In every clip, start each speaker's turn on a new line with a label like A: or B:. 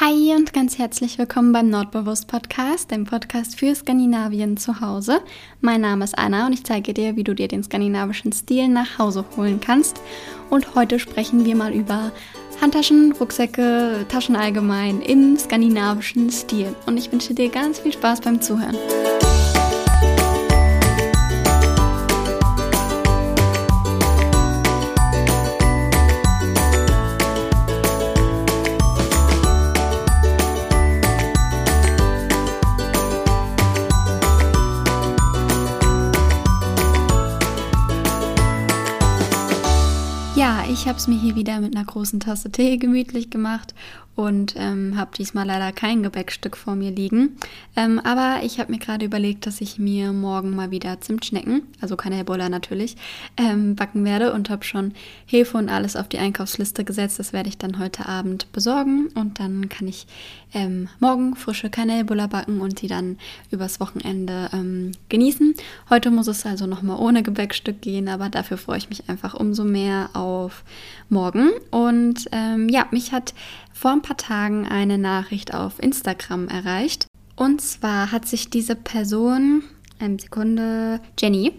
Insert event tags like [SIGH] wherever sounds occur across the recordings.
A: Hi und ganz herzlich willkommen beim Nordbewusst Podcast, dem Podcast für Skandinavien zu Hause. Mein Name ist Anna und ich zeige dir, wie du dir den skandinavischen Stil nach Hause holen kannst. Und heute sprechen wir mal über Handtaschen, Rucksäcke, Taschen allgemein im skandinavischen Stil. Und ich wünsche dir ganz viel Spaß beim Zuhören. Ich habe es mir hier wieder mit einer großen Tasse Tee gemütlich gemacht und ähm, habe diesmal leider kein Gebäckstück vor mir liegen. Ähm, aber ich habe mir gerade überlegt, dass ich mir morgen mal wieder Zimtschnecken, also keine Ebola natürlich, ähm, backen werde und habe schon Hefe und alles auf die Einkaufsliste gesetzt. Das werde ich dann heute Abend besorgen und dann kann ich ähm, morgen frische Kanelbulla backen und die dann übers Wochenende ähm, genießen. Heute muss es also nochmal ohne Gebäckstück gehen, aber dafür freue ich mich einfach umso mehr auf morgen. Und ähm, ja, mich hat vor ein paar Tagen eine Nachricht auf Instagram erreicht. Und zwar hat sich diese Person, eine Sekunde, Jenny,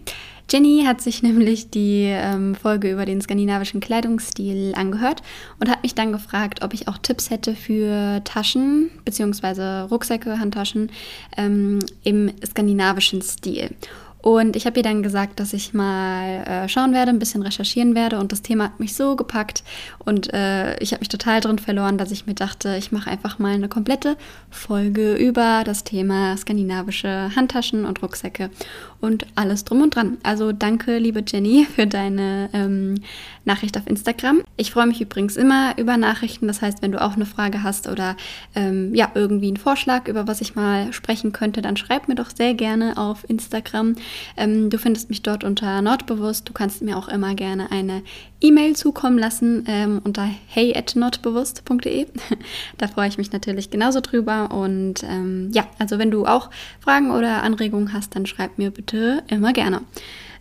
A: Jenny hat sich [LAUGHS] nämlich die ähm, Folge über den skandinavischen Kleidungsstil angehört und hat mich dann gefragt, ob ich auch Tipps hätte für Taschen bzw. Rucksäcke, Handtaschen ähm, im skandinavischen Stil. Und ich habe ihr dann gesagt, dass ich mal äh, schauen werde, ein bisschen recherchieren werde. Und das Thema hat mich so gepackt und äh, ich habe mich total drin verloren, dass ich mir dachte, ich mache einfach mal eine komplette Folge über das Thema skandinavische Handtaschen und Rucksäcke und alles drum und dran. Also danke, liebe Jenny, [LAUGHS] für deine ähm, Nachricht auf Instagram. Ich freue mich übrigens immer über Nachrichten. Das heißt, wenn du auch eine Frage hast oder ähm, ja, irgendwie einen Vorschlag, über was ich mal sprechen könnte, dann schreib mir doch sehr gerne auf Instagram. Ähm, du findest mich dort unter Nordbewusst. Du kannst mir auch immer gerne eine E-Mail zukommen lassen ähm, unter hey@nordbewusst.de. [LAUGHS] da freue ich mich natürlich genauso drüber. Und ähm, ja, also wenn du auch Fragen oder Anregungen hast, dann schreib mir bitte immer gerne.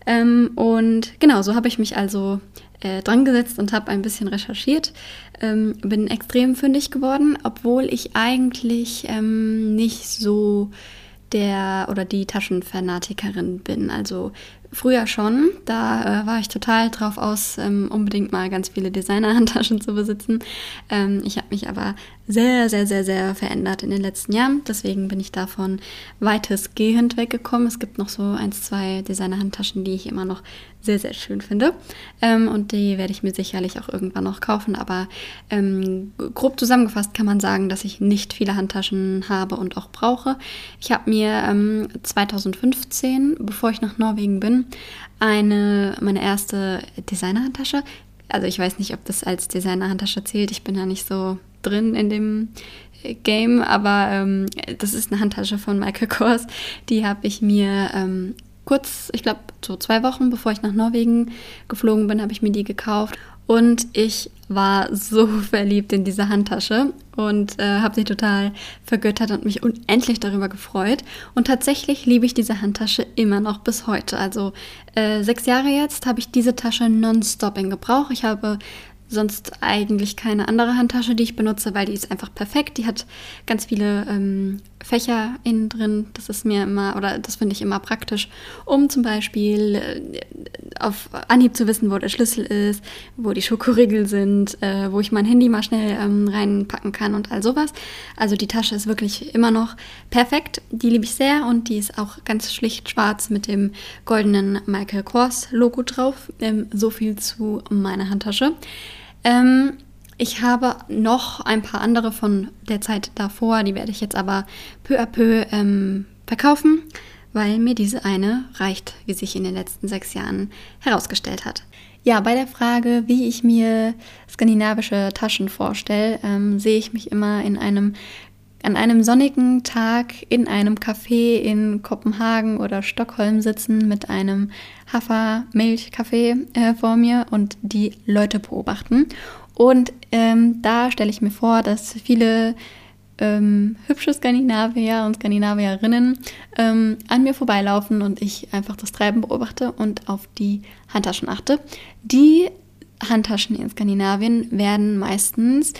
A: Ähm, und genau, so habe ich mich also äh, dran gesetzt und habe ein bisschen recherchiert. Ähm, bin extrem fündig geworden, obwohl ich eigentlich ähm, nicht so der oder die Taschenfanatikerin bin. Also früher schon, da äh, war ich total drauf aus, ähm, unbedingt mal ganz viele Designer-Handtaschen [LAUGHS] zu besitzen. Ähm, ich habe mich aber sehr, sehr, sehr, sehr verändert in den letzten Jahren. Deswegen bin ich davon weitestgehend weggekommen. Es gibt noch so ein, zwei Designer-Handtaschen, die ich immer noch sehr, sehr schön finde. Ähm, und die werde ich mir sicherlich auch irgendwann noch kaufen. Aber ähm, grob zusammengefasst kann man sagen, dass ich nicht viele Handtaschen habe und auch brauche. Ich habe mir ähm, 2015, bevor ich nach Norwegen bin, eine, meine erste Designer-Handtasche also ich weiß nicht, ob das als Designer-Handtasche zählt. Ich bin ja nicht so drin in dem äh, Game, aber ähm, das ist eine Handtasche von Michael Kors. Die habe ich mir ähm, kurz, ich glaube, so zwei Wochen bevor ich nach Norwegen geflogen bin, habe ich mir die gekauft. Und ich war so [LAUGHS] verliebt in diese Handtasche und äh, habe sie total vergöttert und mich unendlich darüber gefreut. Und tatsächlich liebe ich diese Handtasche immer noch bis heute. Also äh, sechs Jahre jetzt habe ich diese Tasche nonstop in Gebrauch. Ich habe sonst eigentlich keine andere Handtasche, die ich benutze, weil die ist einfach perfekt. Die hat ganz viele ähm, Fächer innen drin. Das ist mir immer, oder das finde ich immer praktisch, um zum Beispiel äh, auf Anhieb zu wissen, wo der Schlüssel ist, wo die Schokoriegel sind, äh, wo ich mein Handy mal schnell ähm, reinpacken kann und all sowas. Also die Tasche ist wirklich immer noch perfekt. Die liebe ich sehr und die ist auch ganz schlicht schwarz mit dem goldenen Michael Kors Logo drauf. Ähm, so viel zu meiner Handtasche. Ähm, ich habe noch ein paar andere von der Zeit davor, die werde ich jetzt aber peu à peu ähm, verkaufen, weil mir diese eine reicht, wie sich in den letzten sechs Jahren herausgestellt hat. Ja, bei der Frage, wie ich mir skandinavische Taschen vorstelle, ähm, sehe ich mich immer in einem an einem sonnigen Tag in einem Café in Kopenhagen oder Stockholm sitzen mit einem Hafermilchkaffee äh, vor mir und die Leute beobachten. Und ähm, da stelle ich mir vor, dass viele ähm, hübsche Skandinavier und Skandinavierinnen ähm, an mir vorbeilaufen und ich einfach das Treiben beobachte und auf die Handtaschen achte. Die Handtaschen in Skandinavien werden meistens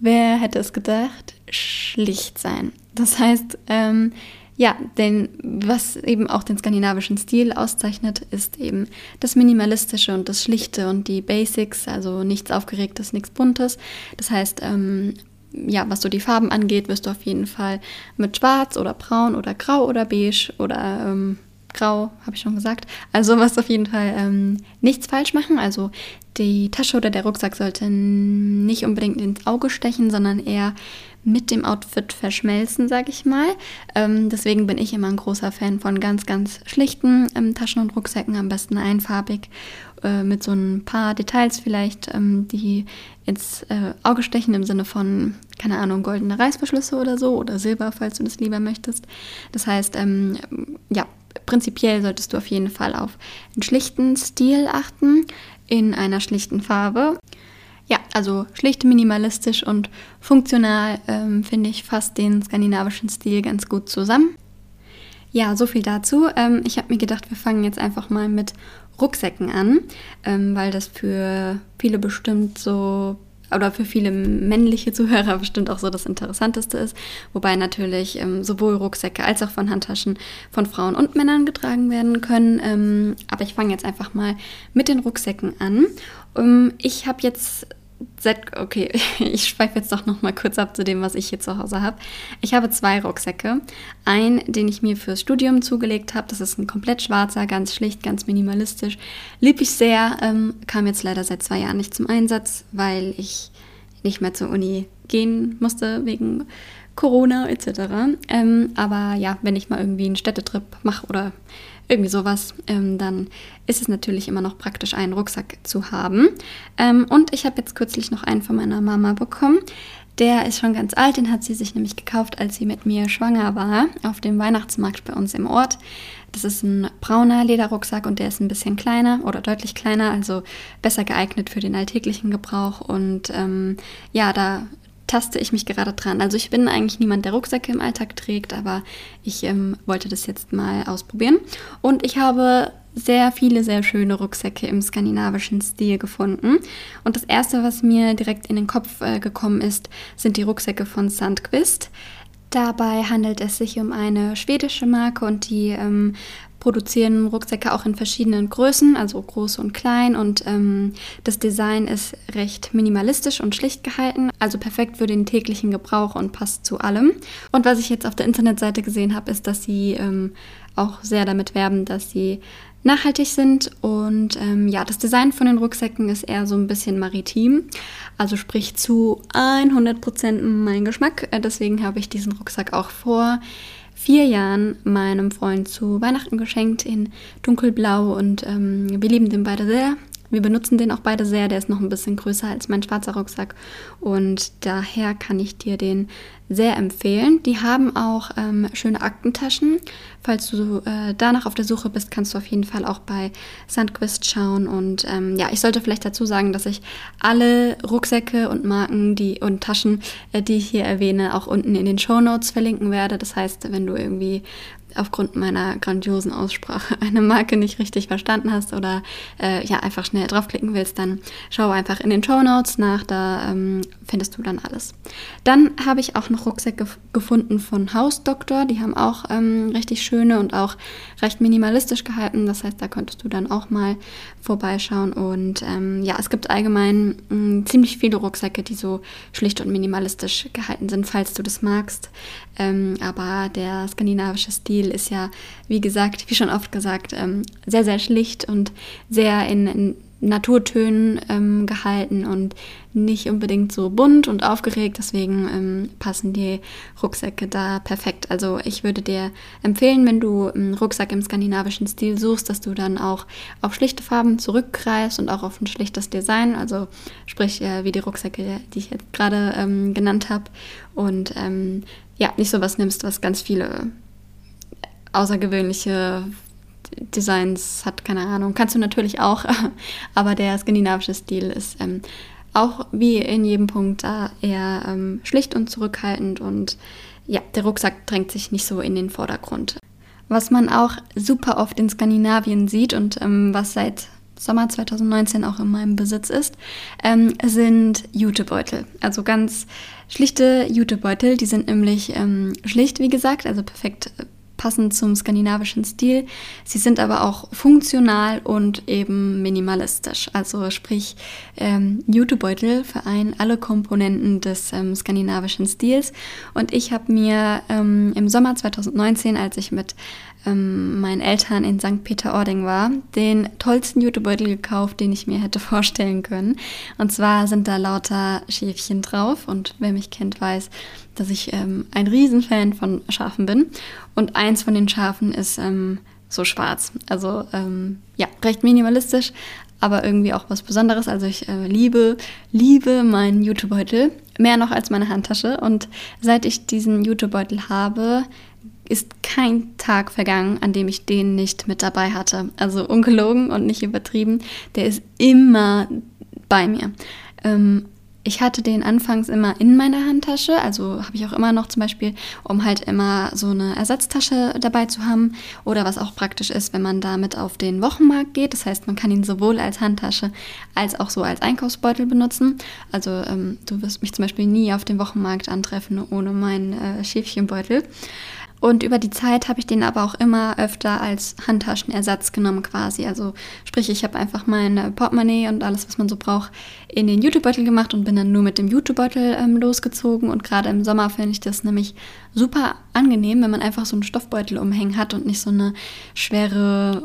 A: wer hätte es gedacht, schlicht sein. Das heißt, ähm, ja, denn was eben auch den skandinavischen Stil auszeichnet, ist eben das Minimalistische und das Schlichte und die Basics, also nichts Aufgeregtes, nichts Buntes. Das heißt, ähm, ja, was so die Farben angeht, wirst du auf jeden Fall mit Schwarz oder Braun oder Grau oder Beige oder ähm, Grau, habe ich schon gesagt. Also was auf jeden Fall ähm, nichts falsch machen. Also die Tasche oder der Rucksack sollte nicht unbedingt ins Auge stechen, sondern eher mit dem Outfit verschmelzen, sage ich mal. Ähm, deswegen bin ich immer ein großer Fan von ganz, ganz schlichten ähm, Taschen und Rucksäcken, am besten einfarbig, äh, mit so ein paar Details vielleicht, ähm, die ins äh, Auge stechen im Sinne von, keine Ahnung, goldene Reißverschlüsse oder so oder Silber, falls du das lieber möchtest. Das heißt, ähm, ja, prinzipiell solltest du auf jeden Fall auf einen schlichten Stil achten, in einer schlichten Farbe. Also schlicht, minimalistisch und funktional ähm, finde ich fast den skandinavischen Stil ganz gut zusammen. Ja, so viel dazu. Ähm, ich habe mir gedacht, wir fangen jetzt einfach mal mit Rucksäcken an, ähm, weil das für viele bestimmt so oder für viele männliche Zuhörer [LAUGHS] bestimmt auch so das Interessanteste ist. Wobei natürlich ähm, sowohl Rucksäcke als auch von Handtaschen von Frauen und Männern getragen werden können. Ähm, aber ich fange jetzt einfach mal mit den Rucksäcken an. Ähm, ich habe jetzt okay, [LAUGHS] ich schweife jetzt doch noch mal kurz ab zu dem, was ich hier zu Hause habe. Ich habe zwei Rucksäcke. Einen, den ich mir fürs Studium zugelegt habe. Das ist ein komplett schwarzer, ganz schlicht, ganz minimalistisch. Lieb ich sehr, ähm, kam jetzt leider seit zwei Jahren nicht zum Einsatz, weil ich nicht mehr zur Uni gehen musste wegen Corona etc. Ähm, aber ja, wenn ich mal irgendwie einen Städtetrip mache oder irgendwie sowas, ähm, dann ist es natürlich immer noch praktisch, einen Rucksack zu haben. Ähm, und ich habe jetzt kürzlich noch einen von meiner Mama bekommen. Der ist schon ganz alt, den hat sie sich nämlich gekauft, als sie mit mir schwanger war, auf dem Weihnachtsmarkt bei uns im Ort. Das ist ein brauner Lederrucksack und der ist ein bisschen kleiner oder deutlich kleiner, also besser geeignet für den alltäglichen Gebrauch. Und ähm, ja, da taste ich mich gerade dran. Also ich bin eigentlich niemand, der Rucksäcke im Alltag trägt, aber ich ähm, wollte das jetzt mal ausprobieren. Und ich habe sehr viele, sehr schöne Rucksäcke im skandinavischen Stil gefunden. Und das erste, was mir direkt in den Kopf äh, gekommen ist, sind die Rucksäcke von Sandquist. Dabei handelt es sich um eine schwedische Marke und die ähm, produzieren Rucksäcke auch in verschiedenen Größen, also groß und klein. Und ähm, das Design ist recht minimalistisch und schlicht gehalten, also perfekt für den täglichen Gebrauch und passt zu allem. Und was ich jetzt auf der Internetseite gesehen habe, ist, dass sie ähm, auch sehr damit werben, dass sie nachhaltig sind. Und ähm, ja, das Design von den Rucksäcken ist eher so ein bisschen maritim, also sprich zu 100% mein Geschmack. Äh, deswegen habe ich diesen Rucksack auch vor vier Jahren meinem Freund zu Weihnachten geschenkt in dunkelblau und ähm, wir lieben den beide sehr. Wir benutzen den auch beide sehr. Der ist noch ein bisschen größer als mein schwarzer Rucksack und daher kann ich dir den sehr empfehlen. Die haben auch ähm, schöne Aktentaschen. Falls du äh, danach auf der Suche bist, kannst du auf jeden Fall auch bei Sandquist schauen. Und ähm, ja, ich sollte vielleicht dazu sagen, dass ich alle Rucksäcke und Marken die, und Taschen, äh, die ich hier erwähne, auch unten in den Show Notes verlinken werde. Das heißt, wenn du irgendwie aufgrund meiner grandiosen Aussprache [LAUGHS] eine Marke nicht richtig verstanden hast oder äh, ja einfach schnell draufklicken willst, dann schau einfach in den Show Notes nach, da ähm, findest du dann alles. Dann habe ich auch noch Rucksäcke gefunden von Hausdoktor, die haben auch ähm, richtig schöne und auch recht minimalistisch gehalten, das heißt, da könntest du dann auch mal vorbeischauen und ähm, ja, es gibt allgemein mh, mm, ziemlich viele Rucksäcke, die so schlicht und minimalistisch gehalten sind, falls du das magst, ähm, aber der skandinavische Stil Stil ist ja, wie gesagt, wie schon oft gesagt, ähm, sehr, sehr schlicht und sehr in, in Naturtönen ähm, gehalten und nicht unbedingt so bunt und aufgeregt. Deswegen ähm, passen die Rucksäcke da perfekt. Also ich würde dir empfehlen, wenn du einen Rucksack im skandinavischen Stil suchst, dass du dann auch auf schlichte Farben zurückgreifst und auch auf ein schlichtes Design. Also sprich äh, wie die Rucksäcke, die ich jetzt gerade ähm, genannt habe. Und ähm, ja, nicht so was nimmst, was ganz viele außergewöhnliche Designs hat, keine Ahnung. Kannst du natürlich auch, [LAUGHS] aber der skandinavische Stil ist ähm, auch wie in jedem Punkt da eher ähm, schlicht und zurückhaltend und ja, der Rucksack drängt sich nicht so in den Vordergrund. Was man auch super oft in Skandinavien sieht und ähm, was seit Sommer 2019 auch in meinem Besitz ist, ähm, sind Jutebeutel. Also ganz schlichte Jutebeutel. Die sind nämlich ähm, schlicht, wie gesagt, also perfekt passend zum skandinavischen Stil. Sie sind aber auch funktional und eben minimalistisch. Also sprich, ähm, Jutebeutel vereinen alle Komponenten des ähm, skandinavischen Stils. Und ich habe mir ähm, im Sommer 2019, als ich mit ähm, meinen Eltern in St. Peter-Ording war, den tollsten Jutebeutel gekauft, den ich mir hätte [LAUGHS] vorstellen können. Und zwar sind da lauter Schäfchen drauf. Und wer mich kennt, weiß, dass ich ähm, ein Riesenfan von Schafen bin. Und eins von den Schafen ist ähm, so schwarz. Also ähm, ja, recht minimalistisch, aber irgendwie auch was Besonderes. Also ich äh, liebe, liebe meinen Jutebeutel mehr noch als meine Handtasche. Und seit ich diesen Jutebeutel habe, ist kein Tag vergangen, an dem ich den nicht mit dabei hatte. Also ungelogen und nicht übertrieben. Der ist immer bei mir. Ähm, ich hatte den anfangs immer in meiner Handtasche, also habe ich auch immer noch zum Beispiel, um halt immer so eine Ersatztasche dabei zu haben oder was auch praktisch ist, wenn man damit auf den Wochenmarkt geht. Das heißt, man kann ihn sowohl als Handtasche als auch so als Einkaufsbeutel benutzen. Also ähm, du wirst mich zum Beispiel nie auf dem Wochenmarkt antreffen ohne meinen äh, Schäfchenbeutel. Und über die Zeit habe ich den aber auch immer öfter als Handtaschenersatz genommen quasi. Also sprich, ich habe einfach mein Portemonnaie und alles, was man so braucht, in den Jutebeutel gemacht und bin dann nur mit dem Jutebeutel ähm, losgezogen. Und gerade im Sommer finde ich das nämlich super angenehm, wenn man einfach so einen Stoffbeutel umhängen hat und nicht so eine schwere,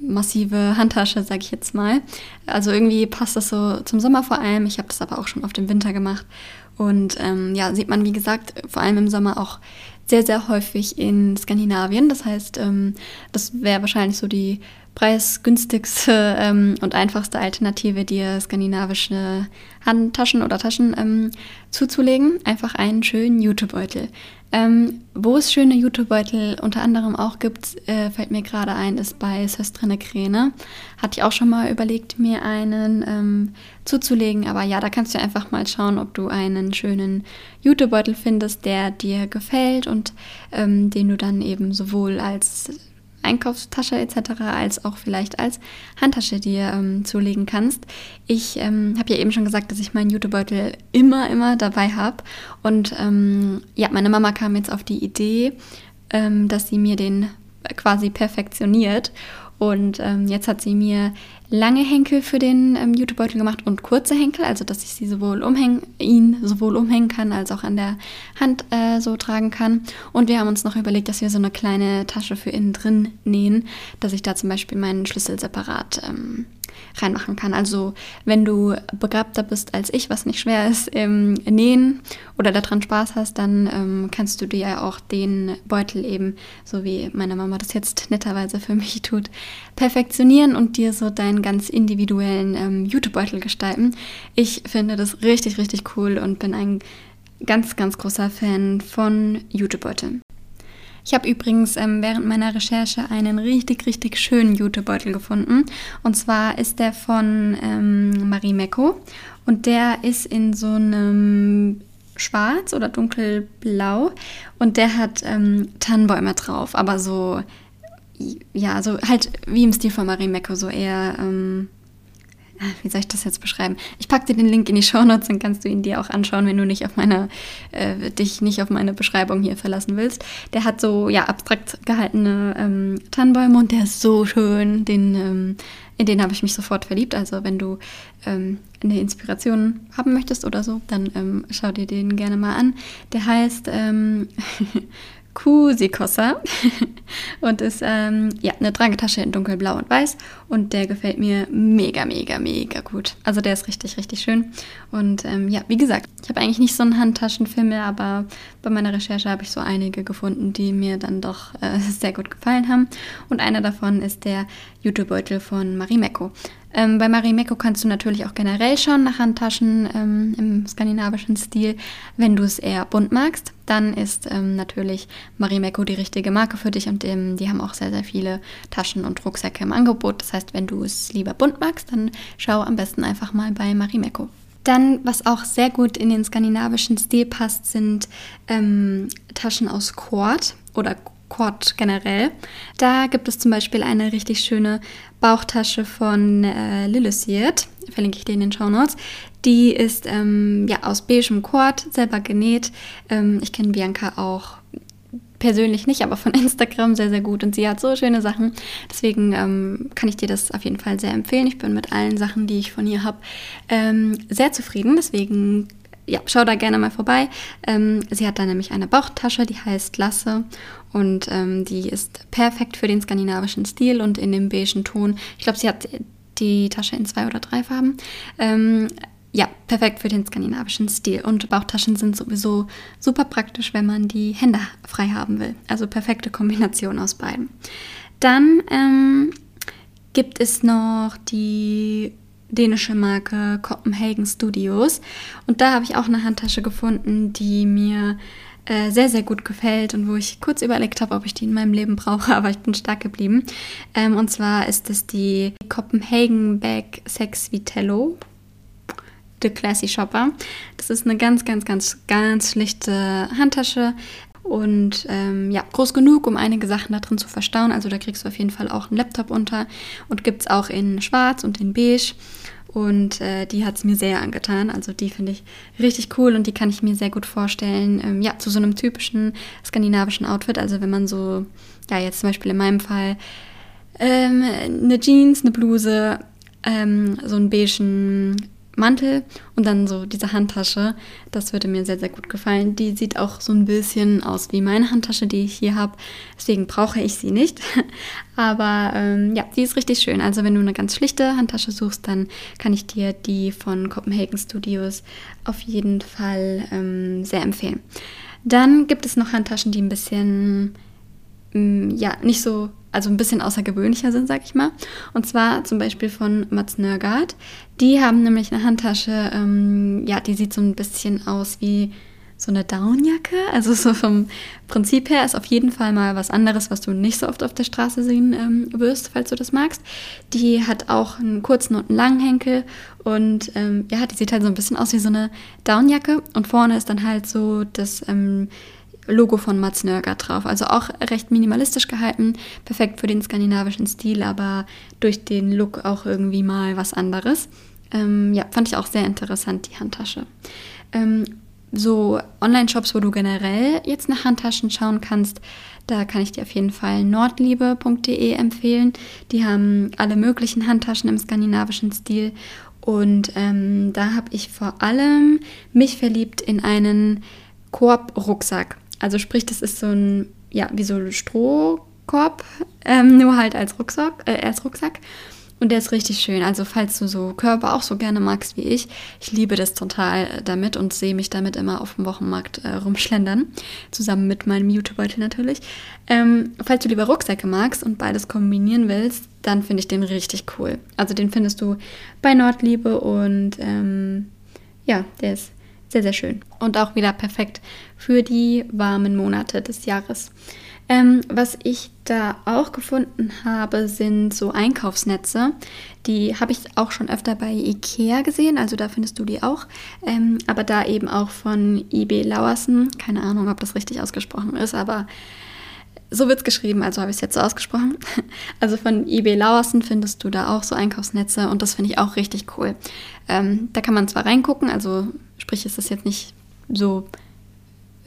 A: massive Handtasche, sage ich jetzt mal. Also irgendwie passt das so zum Sommer vor allem. Ich habe das aber auch schon auf dem Winter gemacht. Und ähm, ja, sieht man, wie gesagt, vor allem im Sommer auch sehr, sehr häufig in Skandinavien. Das heißt, ähm, das wäre wahrscheinlich so die preisgünstigste ähm, und einfachste Alternative, dir skandinavische Handtaschen oder Taschen ähm, zuzulegen. Einfach einen schönen Jutebeutel. Ähm, wo es schöne Jutebeutel unter anderem auch gibt, äh, fällt mir gerade ein, ist bei Söstrine Kräne. Hatte ich auch schon mal überlegt, mir einen ähm, zuzulegen. Aber ja, da kannst du einfach mal schauen, ob du einen schönen Jutebeutel findest, der dir gefällt und ähm, den du dann eben sowohl als Einkaufstasche etc. als auch vielleicht als Handtasche dir ähm, zulegen kannst. Ich ähm, habe ja eben schon gesagt, dass ich meinen Jutebeutel immer, immer dabei habe. Und ähm, ja, meine Mama kam jetzt auf die Idee, ähm, dass sie mir den quasi perfektioniert. Und ähm, jetzt hat sie mir lange Henkel für den ähm, Jutebeutel gemacht und kurze Henkel, also dass ich sie sowohl umhängen, ihn sowohl umhängen kann, als auch an der Hand äh, so tragen kann. Und wir haben uns noch überlegt, dass wir so eine kleine Tasche für innen drin nähen, dass ich da zum Beispiel meinen Schlüssel separat ähm, reinmachen kann. Also wenn du begabter bist als ich, was nicht schwer ist im Nähen oder daran Spaß hast, dann ähm, kannst du dir ja auch den Beutel eben, so wie meine Mama das jetzt netterweise für mich tut, perfektionieren und dir so deinen ganz individuellen ähm, Jutebeutel gestalten. Ich finde das richtig, richtig cool und bin ein ganz, ganz großer Fan von Jutebeuteln. Ich habe übrigens ähm, während meiner Recherche einen richtig, richtig schönen Jutebeutel gefunden. Und zwar ist der von ähm, Marie Mecco. Und der ist in so einem schwarz oder dunkelblau. Und der hat ähm, Tannenbäume drauf. Aber so, ja, so halt wie im Stil von Marie Mecco. So eher ähm, [LAUGHS] wie soll ich das jetzt beschreiben? Ich packe dir den Link in die Show Notes, dann kannst du ihn dir auch anschauen, wenn du nicht auf meine, äh, dich nicht auf meine Beschreibung hier verlassen willst. Der hat so, ja, abstrakt gehaltene ähm, Tannenbäume und der ist so schön. Den, ähm, in den habe ich mich sofort verliebt. Also wenn du ähm, eine Inspiration haben möchtest oder so, dann ähm, schau dir den gerne mal an. Der heißt ähm, [LAUGHS] Kusikossa [LAUGHS] und ist ähm, ja eine Tragetasche in dunkelblau und weiß und der gefällt mir mega, mega, mega gut. Also der ist richtig, richtig schön und ähm, ja, wie gesagt, ich habe eigentlich nicht so einen Handtaschenfilm aber bei meiner Recherche habe ich so einige gefunden, die mir dann doch äh, [LAUGHS] sehr gut gefallen haben und einer davon ist der YouTube-Beutel von Marimekko. Ähm, bei Marimekko kannst du natürlich auch generell schauen nach Handtaschen ähm, im skandinavischen Stil. Wenn du es eher bunt magst, dann ist ähm, natürlich Marimekko die richtige Marke für dich und ähm, die haben auch sehr, sehr viele Taschen und Rucksäcke im Angebot. Das heißt, wenn du es lieber bunt magst, dann schau am besten einfach mal bei Marimekko. Dann, was auch sehr gut in den skandinavischen Stil passt, sind ähm, Taschen aus Kord oder Quad generell. Da gibt es zum Beispiel eine richtig schöne Bauchtasche von äh, Lillisiert, verlinke ich dir in den Show Notes. Die ist ähm, ja aus beigem Quad, selber genäht. Ähm, ich kenne Bianca auch persönlich nicht, aber von [LAUGHS] Instagram sehr, sehr gut und sie hat so schöne Sachen. Deswegen ähm, kann ich dir das auf jeden Fall sehr empfehlen. Ich bin mit allen Sachen, die ich von ihr habe, ähm, sehr zufrieden. Deswegen ja, schau da gerne mal vorbei. Ähm, sie hat da nämlich eine Bauchtasche, die heißt Lasse und ähm, die ist perfekt für den skandinavischen Stil und in dem beigen Ton. Ich glaube, sie hat die Tasche in zwei oder drei Farben. Ähm, ja, perfekt für den skandinavischen Stil. Und Bauchtaschen sind sowieso super praktisch, wenn man die Hände frei haben will. Also perfekte Kombination aus beiden. Dann ähm, gibt es noch die dänische Marke Copenhagen Studios. Und da habe ich auch eine Handtasche gefunden, die mir äh, sehr, sehr gut gefällt und wo ich kurz überlegt habe, ob ich die in meinem Leben brauche, [LAUGHS] aber ich bin stark geblieben. Ähm, und zwar ist es die Copenhagen Bag Sex Vitello. The Classy Shopper. Das ist eine ganz, ganz, ganz, ganz schlichte Handtasche und ähm, ja, groß genug, um einige Sachen da drin zu verstauen. Also da kriegst du auf jeden Fall auch einen Laptop unter und gibt es auch in schwarz und in beige. Und äh, die hat es mir sehr angetan. Also die finde ich richtig cool und die kann ich mir sehr gut vorstellen. Ähm, ja, zu so einem typischen skandinavischen Outfit. Also wenn man so, ja, jetzt zum Beispiel in meinem Fall ähm, eine Jeans, eine Bluse, ähm, so einen beigen Mantel und dann so diese Handtasche. Das würde mir sehr, sehr gut gefallen. Die sieht auch so ein bisschen aus wie meine Handtasche, die ich hier habe. Deswegen brauche ich sie nicht. [LAUGHS] Aber ähm, ja, die ist richtig schön. Also wenn du eine ganz schlichte Handtasche suchst, dann kann ich dir die von Copenhagen Studios auf jeden Fall ähm, sehr empfehlen. Dann gibt es noch Handtaschen, die ein bisschen, ähm, ja, nicht so also ein bisschen außergewöhnlicher sind, sag ich mal. Und zwar zum Beispiel von Mats Nörgard. Die haben nämlich eine Handtasche, ähm, ja, die sieht so ein bisschen aus wie so eine Downjacke. Also so vom Prinzip her ist auf jeden Fall mal was anderes, was du nicht so oft auf der Straße sehen ähm, wirst, falls du das magst. Die hat auch einen kurzen und einen langen Henkel und ähm, ja, die sieht halt so ein bisschen aus wie so eine Downjacke und vorne ist dann halt so das ähm, Logo von Mats Nörger drauf. Also auch recht minimalistisch gehalten, perfekt für den skandinavischen Stil, aber durch den Look auch irgendwie mal was anderes. Ähm, ja, fand ich auch sehr interessant, die Handtasche. Ähm, so Online-Shops, wo du generell jetzt nach Handtaschen schauen kannst, da kann ich dir auf jeden Fall nordliebe.de empfehlen. Die haben alle möglichen Handtaschen im skandinavischen Stil. Und ähm, da habe ich vor allem mich verliebt in einen Koop-Rucksack. Also sprich, das ist so ein, ja, wie so ein Strohkorb, ähm, nur halt als Rucksack, äh, als Rucksack. Und der ist richtig schön. Also falls du so Körper auch so gerne magst wie ich, ich liebe das total damit und sehe mich damit immer auf dem Wochenmarkt äh, rumschlendern. Zusammen mit meinem Jutebeutel natürlich. Ähm, falls du lieber Rucksäcke magst und beides kombinieren willst, dann finde ich den richtig cool. Also den findest du bei Nordliebe und ähm, ja, der ist sehr, sehr schön. Und auch wieder perfekt für die warmen Monate des Jahres. Ähm, was ich da auch gefunden habe, sind so Einkaufsnetze. Die habe ich auch schon öfter bei Ikea gesehen, also da findest du die auch. Ähm, aber da eben auch von IB Lauersen. Keine Ahnung, ob das richtig ausgesprochen ist, aber so wird es geschrieben, also habe ich es jetzt so ausgesprochen. [LAUGHS] Also von eBay Lauersen findest du da auch so Einkaufsnetze und das finde ich auch richtig cool. Ähm, da kann man zwar reingucken, also sprich ist das jetzt nicht so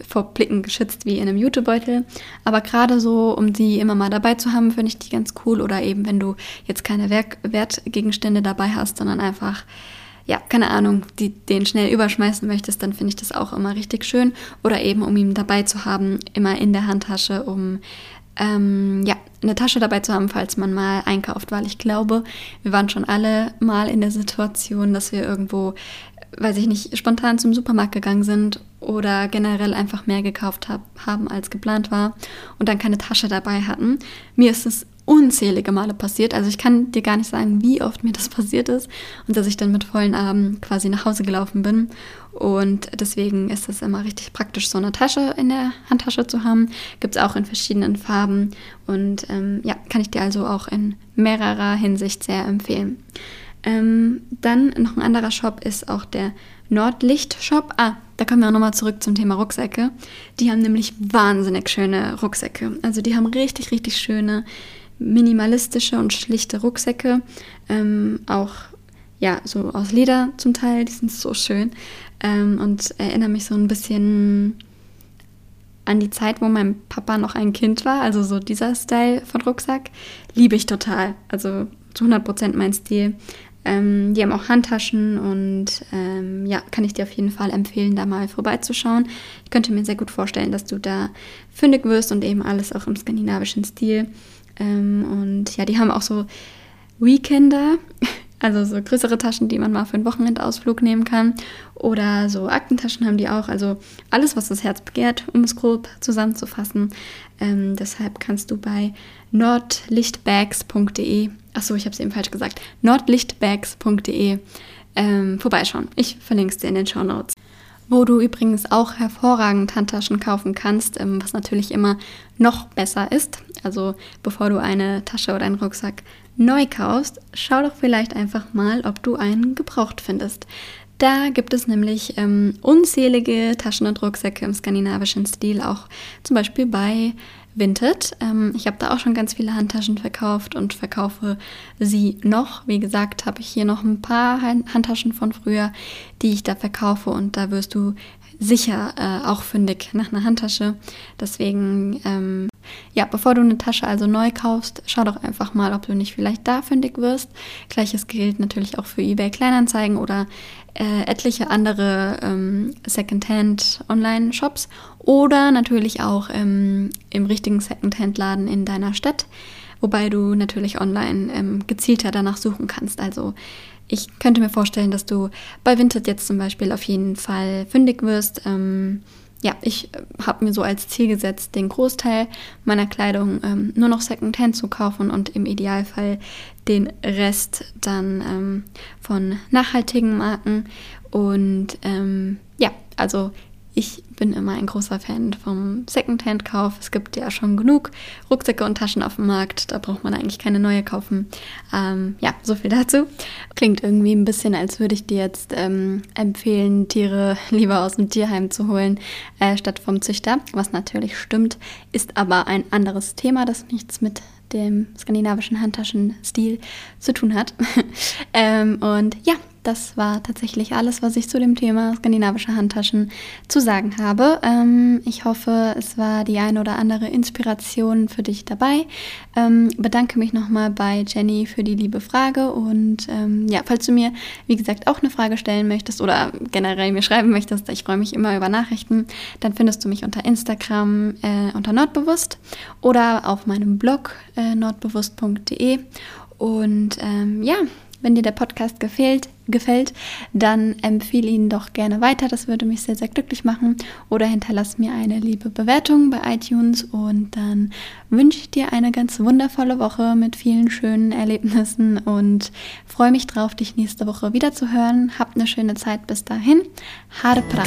A: vor Blicken geschützt wie in einem Jutebeutel, aber gerade so, um die immer mal dabei zu haben, finde ich die ganz cool. Oder eben, wenn du jetzt keine Werk Wertgegenstände dabei hast, sondern einfach ja, keine Ahnung, die, den schnell überschmeißen möchtest, dann finde ich das auch immer richtig schön. Oder eben, um ihn dabei zu haben, immer in der Handtasche, um ähm, ja, eine Tasche dabei zu haben, falls man mal einkauft, weil ich glaube, wir waren schon alle mal in der Situation, dass wir irgendwo, weiß ich nicht, spontan zum Supermarkt gegangen sind oder generell einfach mehr gekauft hab, haben, als geplant war und dann keine Tasche dabei hatten. Mir ist es unzählige Male passiert. Also ich kann dir gar nicht sagen, wie oft mir das [LAUGHS] passiert ist und dass ich dann mit vollen Armen quasi nach Hause gelaufen bin. Und deswegen ist es immer richtig praktisch, so eine Tasche in der Handtasche zu haben. Gibt es auch in verschiedenen Farben und ähm, ja, kann ich dir also auch in mehrerer Hinsicht sehr empfehlen. Ähm, dann noch ein anderer Shop ist auch der Nordlicht Shop. Ah, da kommen wir auch nochmal zurück zum Thema Rucksäcke. Die haben nämlich wahnsinnig schöne Rucksäcke. Also die haben richtig, richtig schöne minimalistische und schlichte Rucksäcke. Ähm, auch ja, so aus Leder zum Teil, die sind so schön. Ähm, und erinnere mich so ein bisschen an die Zeit, wo mein Papa noch ein Kind war. Also so dieser Style von Rucksack liebe ich total. Also zu 100% mein Stil. Ähm, die haben auch Handtaschen und ähm, ja, kann ich dir auf jeden Fall empfehlen, da mal vorbeizuschauen. Ich könnte mir sehr gut vorstellen, dass du da fündig wirst und eben alles auch im skandinavischen Stil. Ähm, und ja, die haben auch so Weekender, also so größere Taschen, die man mal für einen Wochenendausflug nehmen kann. Oder so Aktentaschen haben die auch. Also alles, was das Herz begehrt, um es grob zusammenzufassen. Ähm, deshalb kannst du bei nordlichtbags.de, achso, ich habe es eben falsch gesagt, nordlichtbags.de ähm, vorbeischauen. Ich verlinke es dir in den Show Notes. Wo du übrigens auch hervorragend Handtaschen kaufen kannst, ähm, was natürlich immer noch besser ist. Also bevor du eine Tasche oder einen Rucksack neu kaufst, schau doch vielleicht einfach mal, ob du einen gebraucht findest. Da gibt es nämlich ähm, unzählige Taschen und Rucksäcke im skandinavischen Stil, auch zum Beispiel bei Vinted. Ähm, ich habe da auch schon ganz viele Handtaschen verkauft und verkaufe sie noch. Wie gesagt, habe ich hier noch ein paar Handtaschen von früher, die ich da verkaufe und da wirst du sicher äh, auch fündig nach einer Handtasche. Deswegen, ähm, ja, bevor du eine Tasche also neu kaufst, schau doch einfach mal, ob du nicht vielleicht da fündig wirst. Gleiches gilt natürlich auch für eBay Kleinanzeigen oder äh, etliche andere ähm, Secondhand Online-Shops oder natürlich auch ähm, im richtigen Secondhand-Laden in deiner Stadt, wobei du natürlich online ähm, gezielter danach suchen kannst. Also ich könnte mir vorstellen, dass du bei Vinted jetzt zum Beispiel auf jeden Fall fündig wirst. Ähm, ja, ich äh, habe mir so als Ziel gesetzt, den Großteil meiner Kleidung ähm, nur noch Secondhand zu kaufen und im Idealfall den Rest dann ähm, von nachhaltigen Marken. Und ähm, ja, also ich bin immer ein großer Fan vom Secondhand-Kauf. Es gibt ja schon genug Rucksäcke und Taschen auf dem Markt. Da braucht man eigentlich keine neue kaufen. Ähm, ja, so viel dazu. Klingt irgendwie ein bisschen, als würde ich dir jetzt ähm, empfehlen, Tiere [LAUGHS] lieber aus dem Tierheim zu holen, äh, statt vom Züchter. Was natürlich stimmt, ist aber ein anderes Thema, das nichts mit dem skandinavischen Handtaschenstil zu tun hat. [LAUGHS] ähm, und ja, das war tatsächlich alles, was ich zu dem Thema skandinavische Handtaschen zu sagen habe. Ähm, ich hoffe, es war die ein oder andere Inspiration für dich dabei. Ähm, bedanke mich nochmal bei Jenny für die liebe Frage und ähm, ja, falls du mir, wie gesagt, auch eine Frage stellen möchtest oder generell mir schreiben möchtest, ich freue mich immer über Nachrichten, dann findest du mich unter Instagram äh, unter Nordbewusst oder auf meinem Blog äh, nordbewusst.de und ähm, ja, wenn dir der Podcast gefällt, gefällt, dann empfehle ihn doch gerne weiter. Das würde mich sehr, sehr glücklich machen. Oder hinterlass mir eine liebe Bewertung bei iTunes. Und dann wünsche ich dir eine ganz wundervolle Woche mit vielen schönen Erlebnissen und freue mich drauf, dich nächste Woche wieder zu hören. Habt eine schöne Zeit bis dahin. Harpra.